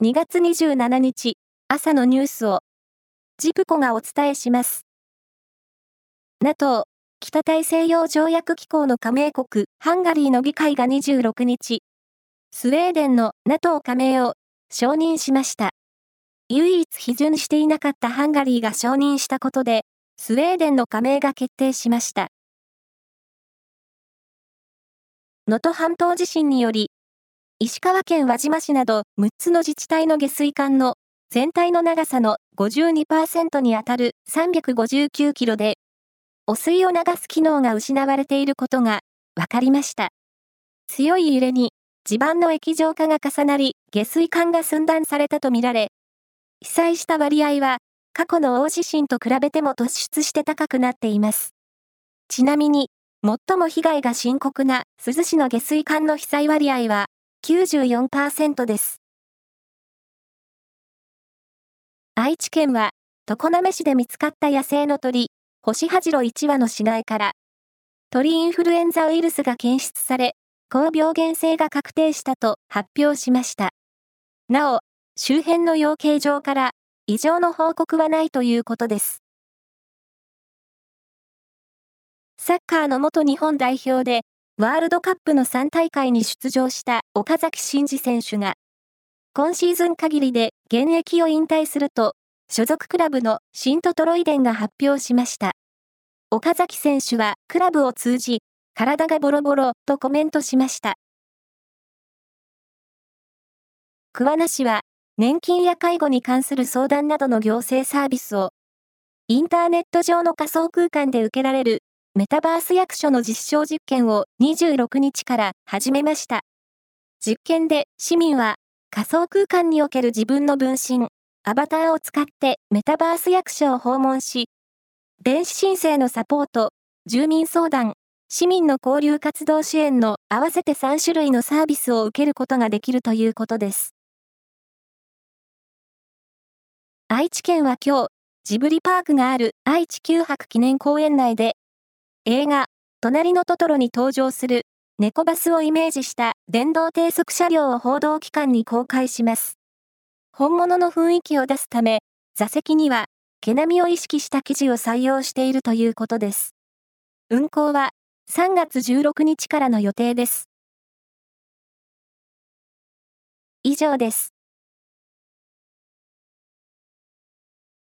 2月27日朝のニュースをジプコがお伝えします。NATO 北大西洋条約機構の加盟国ハンガリーの議会が26日スウェーデンの NATO 加盟を承認しました。唯一批准していなかったハンガリーが承認したことでスウェーデンの加盟が決定しました。能登半島地震により石川県輪島市など6つの自治体の下水管の全体の長さの52%にあたる359キロで、汚水を流す機能が失われていることが分かりました。強い揺れに地盤の液状化が重なり、下水管が寸断されたとみられ、被災した割合は過去の大地震と比べても突出して高くなっています。ちなみに、最も被害が深刻な珠洲市の下水管の被災割合は94%です。愛知県は、常滑市で見つかった野生の鳥、ホシハジロ1羽の死骸から、鳥インフルエンザウイルスが検出され、高病原性が確定したと発表しました。なお、周辺の養鶏場から異常の報告はないということです。サッカーの元日本代表でワールドカップの3大会に出場した岡崎慎司選手が、今シーズン限りで現役を引退すると、所属クラブのシントトロイデンが発表しました。岡崎選手はクラブを通じ、体がボロボロとコメントしました。桑名市は、年金や介護に関する相談などの行政サービスを、インターネット上の仮想空間で受けられるメタバース役所の実証実験を26日から始めました。実験で市民は仮想空間における自分の分身、アバターを使ってメタバース役所を訪問し、電子申請のサポート、住民相談、市民の交流活動支援の合わせて3種類のサービスを受けることができるということです。愛知県は今日、ジブリパークがある愛知九博記念公園内で映画、隣のトトロに登場する猫バスをイメージした電動低速車両を報道機関に公開します。本物の雰囲気を出すため、座席には毛並みを意識した生地を採用しているということです。運行は3月16日からの予定です。以上です。